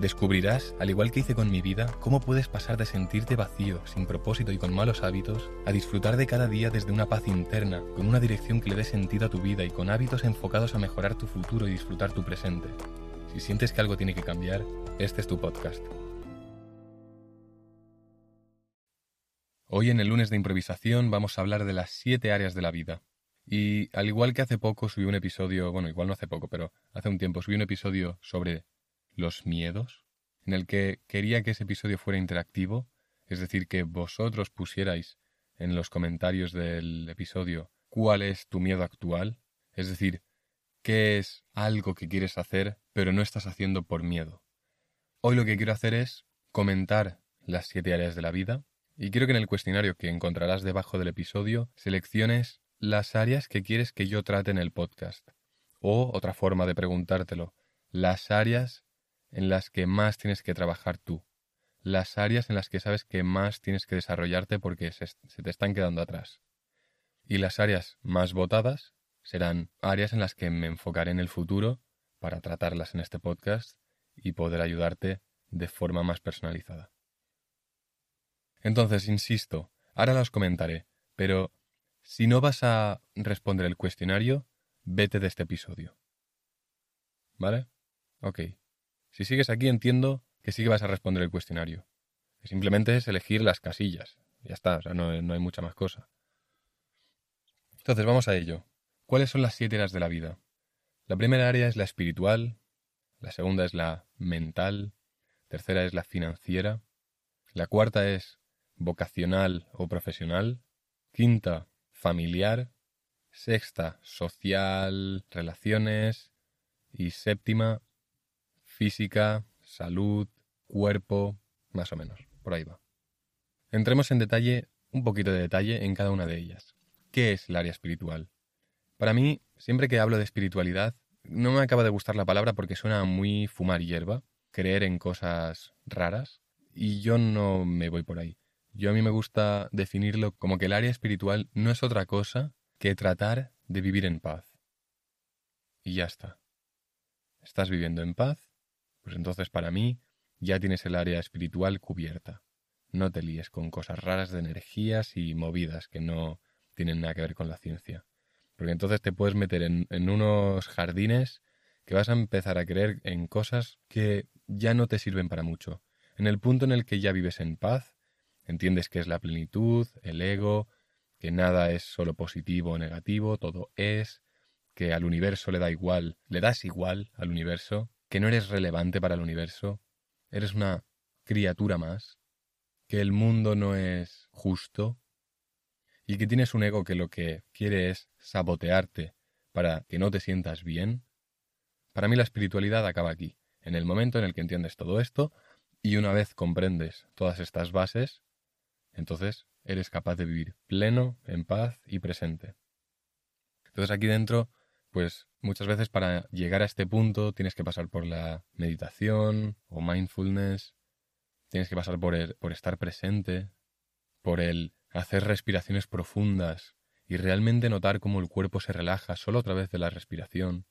Descubrirás, al igual que hice con mi vida, cómo puedes pasar de sentirte vacío, sin propósito y con malos hábitos, a disfrutar de cada día desde una paz interna, con una dirección que le dé sentido a tu vida y con hábitos enfocados a mejorar tu futuro y disfrutar tu presente. Si sientes que algo tiene que cambiar, este es tu podcast. Hoy en el lunes de improvisación vamos a hablar de las siete áreas de la vida. Y al igual que hace poco subí un episodio, bueno, igual no hace poco, pero hace un tiempo subí un episodio sobre los miedos, en el que quería que ese episodio fuera interactivo, es decir, que vosotros pusierais en los comentarios del episodio cuál es tu miedo actual, es decir, qué es algo que quieres hacer pero no estás haciendo por miedo. Hoy lo que quiero hacer es comentar las siete áreas de la vida y quiero que en el cuestionario que encontrarás debajo del episodio selecciones las áreas que quieres que yo trate en el podcast. O otra forma de preguntártelo, las áreas en las que más tienes que trabajar tú, las áreas en las que sabes que más tienes que desarrollarte porque se, te están quedando atrás. Y las áreas más votadas serán áreas en las que me enfocaré en el futuro para tratarlas en este podcast y poder ayudarte de forma más personalizada. Entonces, insisto, ahora las comentaré, pero si no vas a responder el cuestionario, vete de este episodio. ¿Vale? Ok. Si sigues aquí entiendo que sí que vas a responder el cuestionario. simplemente es elegir las casillas. Ya está, o sea, no, no hay mucha más cosa. Entonces, vamos a ello. ¿Cuáles son las siete áreas de la vida? La primera área es la espiritual, la segunda es la mental, tercera es la financiera, la cuarta es vocacional o profesional, quinta familiar, sexta social, relaciones y séptima física, salud, cuerpo, más o menos, por ahí va. Entremos en detalle, un poquito de detalle en cada una de ellas. ¿Qué es el área espiritual? Para mí, siempre que hablo de espiritualidad, no me acaba de gustar la palabra porque suena muy fumar hierba, creer en cosas raras, y yo no me voy por ahí. Yo a mí me gusta definirlo como que el área espiritual no es otra cosa que tratar de vivir en paz. Y ya está. Estás viviendo en paz pues entonces para mí ya tienes el área espiritual cubierta. No te líes con cosas raras de energías y movidas que no tienen nada que ver con la ciencia. Porque entonces te puedes meter en, en unos jardines que vas a empezar a creer en cosas que ya no te sirven para mucho. En el punto en el que ya vives en paz, entiendes que es la plenitud, el ego, que nada es solo positivo o negativo, todo es, que al universo le da igual, le das igual al universo, que no eres relevante para el universo, eres una criatura más, que el mundo no es justo y que tienes un ego que lo que quiere es sabotearte para que no te sientas bien, para mí la espiritualidad acaba aquí, en el momento en el que entiendes todo esto y una vez comprendes todas estas bases, entonces eres capaz de vivir pleno, en paz y presente. Entonces aquí dentro pues muchas veces para llegar a este punto tienes que pasar por la meditación o mindfulness, tienes que pasar por, el, por estar presente, por el hacer respiraciones profundas y realmente notar cómo el cuerpo se relaja solo a través de la respiración.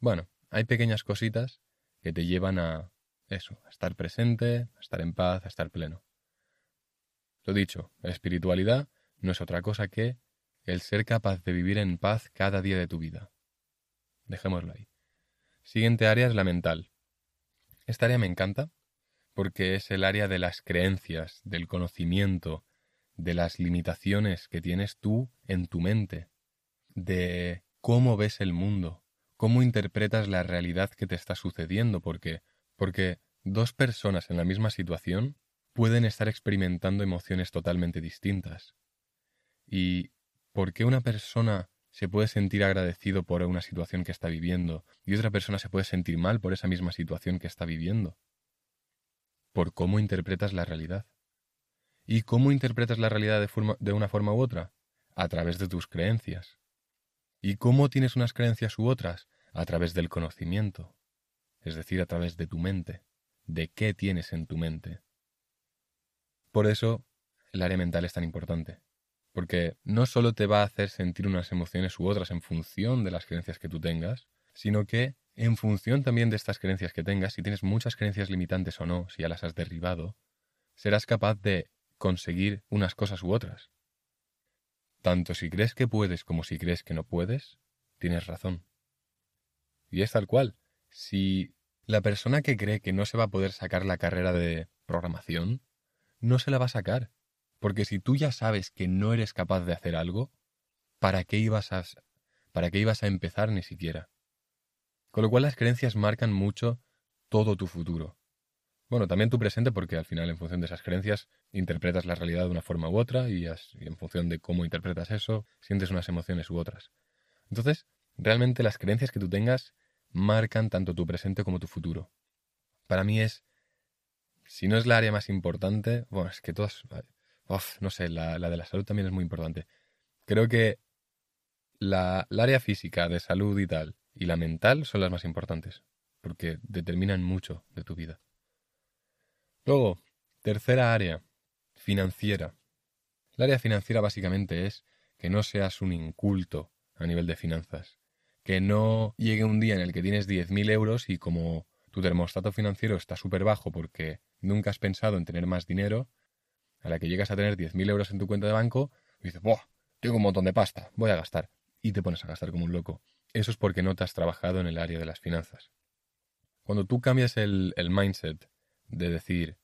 Bueno, hay pequeñas cositas que te llevan a eso, a estar presente, a estar en paz, a estar pleno. Lo dicho, la espiritualidad no es otra cosa que el ser capaz de vivir en paz cada día de tu vida. Dejémoslo ahí. Siguiente área es la mental. Esta área me encanta porque es el área de las creencias, del conocimiento, de las limitaciones que tienes tú en tu mente, de cómo ves el mundo, cómo interpretas la realidad que te está sucediendo, porque porque dos personas en la misma situación pueden estar experimentando emociones totalmente distintas. Y por qué una persona se puede sentir agradecido por una situación que está viviendo y otra persona se puede sentir mal por esa misma situación que está viviendo. Por cómo interpretas la realidad. ¿Y cómo interpretas la realidad de, de una forma u otra? A través de tus creencias. ¿Y cómo tienes unas creencias u otras? A través del conocimiento. es decir, a través de tu mente, de qué tienes en tu mente. Por eso el área mental es tan importante, porque no solo te va a hacer sentir unas emociones u otras en función de las creencias que tú tengas, sino que en función también de estas creencias que tengas, si tienes muchas creencias limitantes o no, si ya las has derribado, serás capaz de conseguir unas cosas u otras. Tanto si crees que puedes como si crees que no puedes, tienes razón. Y es tal cual. Si la persona que cree que no se va a poder sacar la carrera de programación, no se la va a sacar. Porque si tú ya sabes que no eres capaz de hacer algo, ¿para qué ibas a, para qué ibas a empezar ni siquiera? Con lo cual las creencias marcan mucho todo tu futuro. Bueno, también tu presente porque al final en función de esas creencias interpretas la realidad de una forma u otra y, en función de cómo interpretas eso sientes unas emociones u otras. Entonces, realmente las creencias que tú tengas marcan tanto tu presente como tu futuro. Para mí es, si no es la área más importante, bueno, es que todas, no sé, la, de la salud también es muy importante. Creo que la, la área física de salud y tal y la mental son las más importantes, porque determinan mucho de tu vida. Luego, tercera área, financiera. El área financiera básicamente es que no seas un inculto a nivel de finanzas. Que no llegue un día en el que tienes 10.000 euros y como tu termostato financiero está súper bajo porque nunca has pensado en tener más dinero, a la que llegas a tener 10.000 euros en tu cuenta de banco, dices, ¡buah! Tengo un montón de pasta, voy a gastar. Y te pones a gastar como un loco. Eso es porque no te has trabajado en el área de las finanzas. Cuando tú cambias el, el mindset de decir,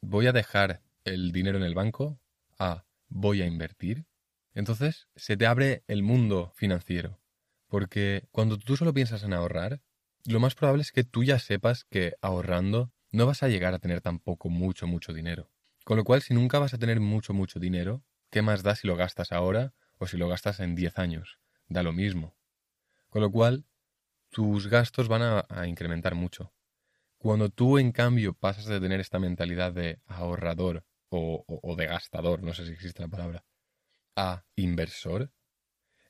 voy a dejar el dinero en el banco a voy a invertir, entonces se te abre el mundo financiero. Porque cuando tú solo piensas en ahorrar, lo más probable es que tú ya sepas que ahorrando no vas a llegar a tener tampoco mucho, mucho dinero. Con lo cual, si nunca vas a tener mucho, mucho dinero, ¿qué más da si lo gastas ahora o si lo gastas en 10 años? Da lo mismo. Con lo cual, tus gastos van a, incrementar mucho. Cuando tú, en cambio, pasas de tener esta mentalidad de ahorrador o, de gastador, no sé si existe la palabra, a inversor,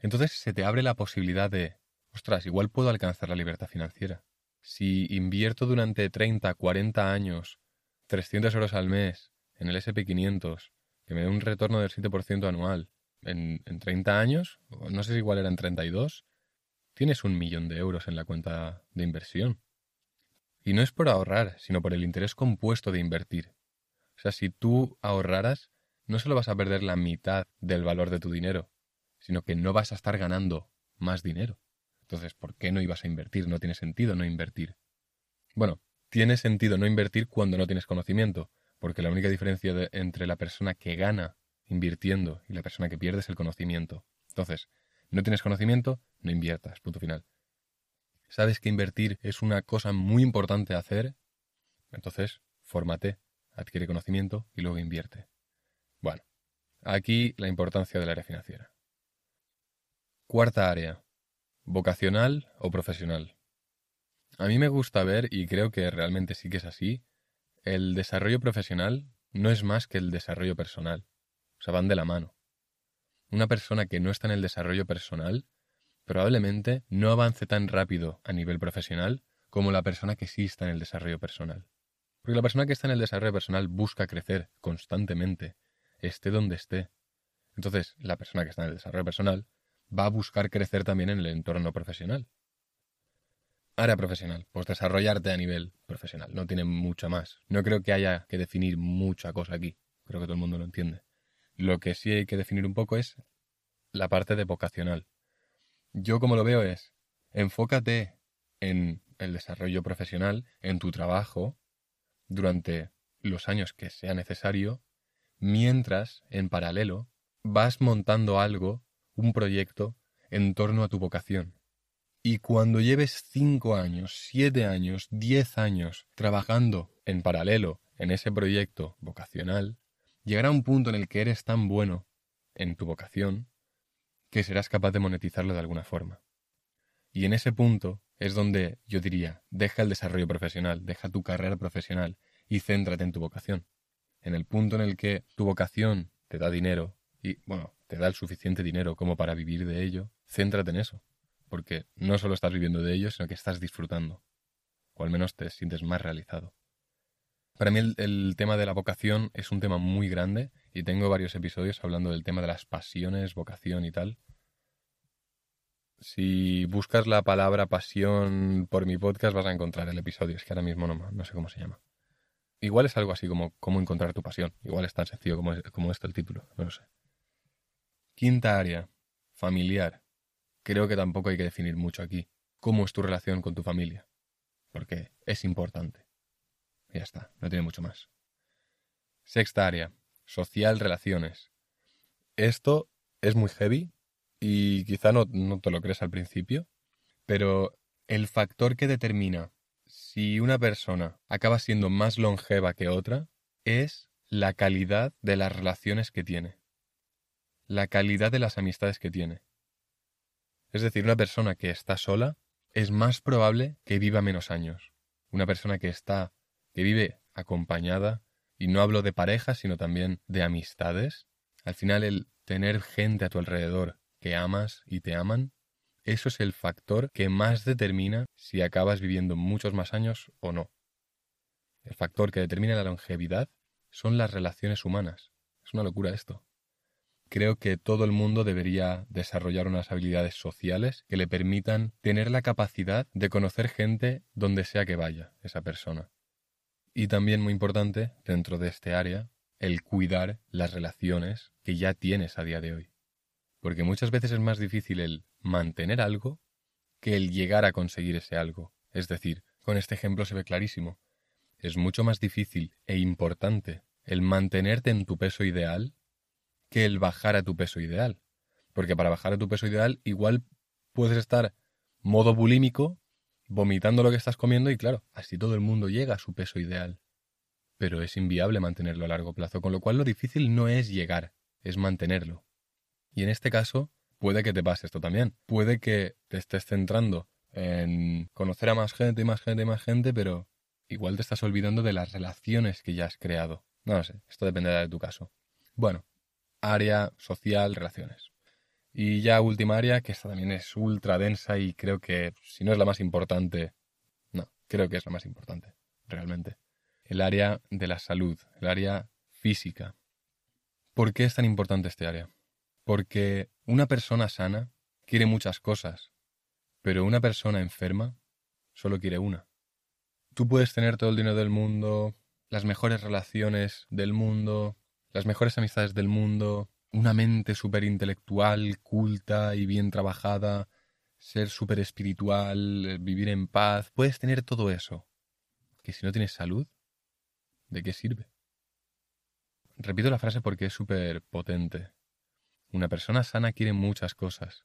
entonces se te abre la posibilidad de, ostras, igual puedo alcanzar la libertad financiera. Si invierto durante 30, 40 años 300 euros al mes en el SP500, que me dé un retorno del 7% anual, en, en 30 años, no sé si igual eran 32, tienes un millón de euros en la cuenta de inversión. Y no es por ahorrar, sino por el interés compuesto de invertir. O sea, si tú ahorraras, no solo vas a perder la mitad del valor de tu dinero, sino que no vas a estar ganando más dinero. Entonces, ¿por qué no ibas a invertir? No tiene sentido no invertir. Bueno, tiene sentido no invertir cuando no tienes conocimiento, porque la única diferencia entre la persona que gana invirtiendo y la persona que pierde es el conocimiento. Entonces, no tienes conocimiento, no inviertas, punto final sabes que invertir es una cosa muy importante hacer, entonces fórmate, adquiere conocimiento y luego invierte. Bueno, aquí la importancia del área financiera. Cuarta área, vocacional o profesional. A mí me gusta ver, y creo que realmente sí que es así, el desarrollo profesional no es más que el desarrollo personal. O sea, van de la mano. Una persona que no está en el desarrollo personal probablemente no avance tan rápido a nivel profesional como la persona que sí está en el desarrollo personal. Porque la persona que está en el desarrollo personal busca crecer constantemente, esté donde esté. Entonces, la persona que está en el desarrollo personal va a buscar crecer también en el entorno profesional. Área profesional, pues desarrollarte a nivel profesional, no tiene mucho más. No creo que haya que definir mucha cosa aquí, creo que todo el mundo lo entiende. Lo que sí hay que definir un poco es la parte de vocacional, yo como lo veo es, enfócate en el desarrollo profesional, en tu trabajo, durante los años que sea necesario, mientras, en paralelo, vas montando algo, un proyecto, en torno a tu vocación. Y cuando lleves cinco años, siete años, diez años trabajando en paralelo en ese proyecto vocacional, llegará un punto en el que eres tan bueno en tu vocación que serás capaz de monetizarlo de alguna forma. Y en ese punto es donde yo diría, deja el desarrollo profesional, deja tu carrera profesional y céntrate en tu vocación. En el punto en el que tu vocación te da dinero y, bueno, te da el suficiente dinero como para vivir de ello, céntrate en eso. Porque no solo estás viviendo de ello, sino que estás disfrutando. o al menos te sientes más realizado. Para mí el, tema de la vocación es un tema muy grande y tengo varios episodios hablando del tema de las pasiones, vocación y tal. Si buscas la palabra pasión por mi podcast vas a encontrar el episodio, es que ahora mismo no, no sé cómo se llama. Igual es algo así como cómo encontrar tu pasión, igual es tan sencillo como, como esto el título, no lo sé. Quinta área, familiar. Creo que tampoco hay que definir mucho aquí. ¿Cómo es tu relación con tu familia? Porque es importante. ya está, no tiene mucho más. Sexta área, social relaciones. Esto es muy heavy y quizá no, no te lo crees al principio, pero el factor que determina si una persona acaba siendo más longeva que otra es la calidad de las relaciones que tiene, la calidad de las amistades que tiene. Es decir, una persona que está sola es más probable que viva menos años. Una persona que está, que vive acompañada, y no hablo de pareja, sino también de amistades, al final el tener gente a tu alrededor que amas y te aman, eso es el factor que más determina si acabas viviendo muchos más años o no. El factor que determina la longevidad son las relaciones humanas. Es una locura esto creo que todo el mundo debería desarrollar unas habilidades sociales que le permitan tener la capacidad de conocer gente donde sea que vaya esa persona. Y también muy importante, dentro de este área, el cuidar las relaciones que ya tienes a día de hoy. Porque muchas veces es más difícil el mantener algo que el llegar a conseguir ese algo. Es decir, con este ejemplo se ve clarísimo. Es mucho más difícil e importante el mantenerte en tu peso ideal que el bajar a tu peso ideal. Porque para bajar a tu peso ideal igual puedes estar modo bulímico, vomitando lo que estás comiendo y claro, así todo el mundo llega a su peso ideal. Pero es inviable mantenerlo a largo plazo, con lo cual lo difícil no es llegar, es mantenerlo. Y en este caso, puede que te pase esto también. Puede que te estés centrando en conocer a más gente y más gente y más gente, pero igual te estás olvidando de las relaciones que ya has creado. No lo sé, esto dependerá de tu caso. Bueno, área social, relaciones. Y ya última área, que esta también es ultra densa y creo que si no es la más importante, no, creo que es la más importante, realmente. El área de la salud, el área física. ¿Por qué es tan importante este área? Porque una persona sana quiere muchas cosas, pero una persona enferma solo quiere una. Tú puedes tener todo el dinero del mundo, las mejores relaciones del mundo, las mejores amistades del mundo, una mente súper intelectual, culta y bien trabajada, ser súper espiritual, eh, vivir en paz, puedes tener todo eso. Que si no tienes salud, ¿de qué sirve? Repito la frase porque es súper potente. Una persona sana quiere muchas cosas.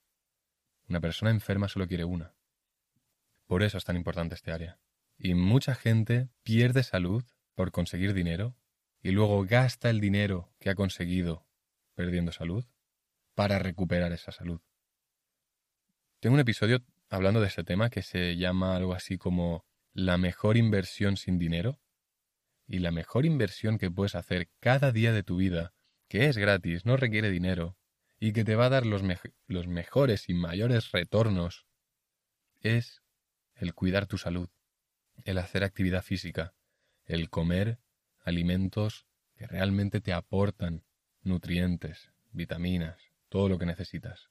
Una persona enferma solo quiere una. Por eso es tan importante este área. Y mucha gente pierde salud por conseguir dinero y luego gasta el dinero que ha conseguido perdiendo salud para recuperar esa salud. Tengo un episodio hablando de este tema que se llama algo así como la mejor inversión sin dinero y la mejor inversión que puedes hacer cada día de tu vida, que es gratis, no requiere dinero y que te va a dar los, los mejores y mayores retornos, es el cuidar tu salud, el hacer actividad física, el comer alimentos que realmente te aportan nutrientes, vitaminas, todo lo que necesitas.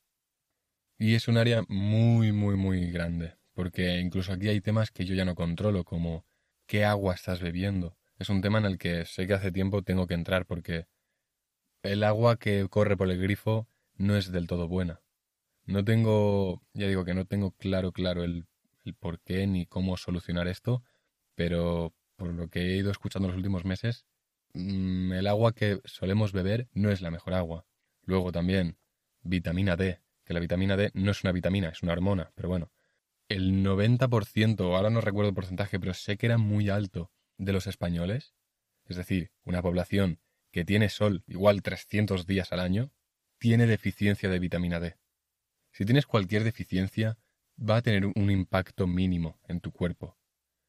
Y es un área muy, muy, muy grande, porque incluso aquí hay temas que yo ya no controlo, como qué agua estás bebiendo. Es un tema en el que sé que hace tiempo tengo que entrar porque el agua que corre por el grifo no es del todo buena. No tengo, ya digo que no tengo claro, claro el, por qué ni cómo solucionar esto, pero por lo que he ido escuchando los últimos meses, mm, el agua que solemos beber no es la mejor agua. Luego también, vitamina D, que la vitamina D no es una vitamina, es una hormona, pero bueno. El 90%, ahora no recuerdo el porcentaje, pero sé que era muy alto de los españoles, es decir, una población que tiene sol igual 300 días al año, tiene deficiencia de vitamina D. Si tienes cualquier deficiencia, va a tener un impacto mínimo en tu cuerpo.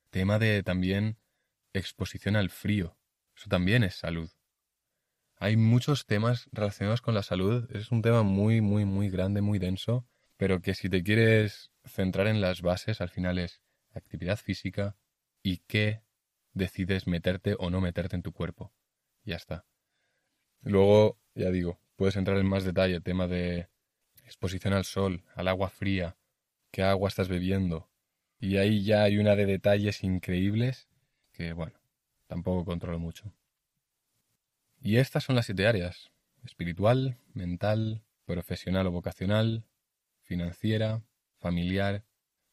Tema de también exposición al frío. Eso también es salud. Hay muchos temas relacionados con la salud. Es un tema muy, muy, muy grande, muy denso, pero que si te quieres centrar en las bases, al final es actividad física, y qué decides meterte o no meterte en tu cuerpo. Ya está. Luego, ya digo, puedes entrar en más detalle, tema de exposición al sol, al agua fría, qué agua estás bebiendo. Y ahí ya hay una de detalles increíbles que, bueno, tampoco controlo mucho. Y estas son las siete áreas. Espiritual, mental, profesional o vocacional, financiera, familiar,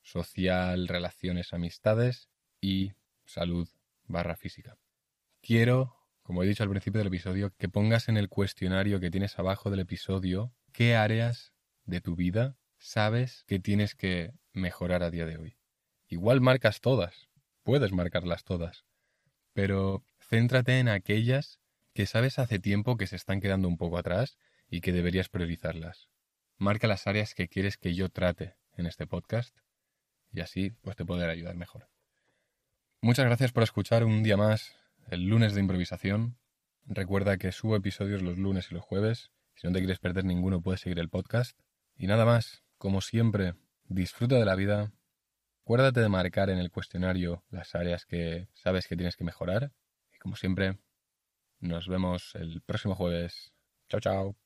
social, relaciones, amistades y salud barra física. Quiero, como he dicho al principio del episodio, que pongas en el cuestionario que tienes abajo del episodio qué áreas de tu vida sabes que tienes que mejorar a día de hoy. Igual marcas todas, puedes marcarlas todas, pero céntrate en aquellas que sabes hace tiempo que se están quedando un poco atrás y que deberías priorizarlas. Marca las áreas que quieres que yo trate en este podcast y así pues te podré ayudar mejor. Muchas gracias por escuchar un día más el lunes de improvisación. Recuerda que subo episodios los lunes y los jueves. Si no te quieres perder ninguno, puedes seguir el podcast. Y nada más, como siempre, disfruta de la vida. Acuérdate de marcar en el cuestionario las áreas que sabes que tienes que mejorar. Y como siempre, nos vemos el próximo jueves. Chao, chao.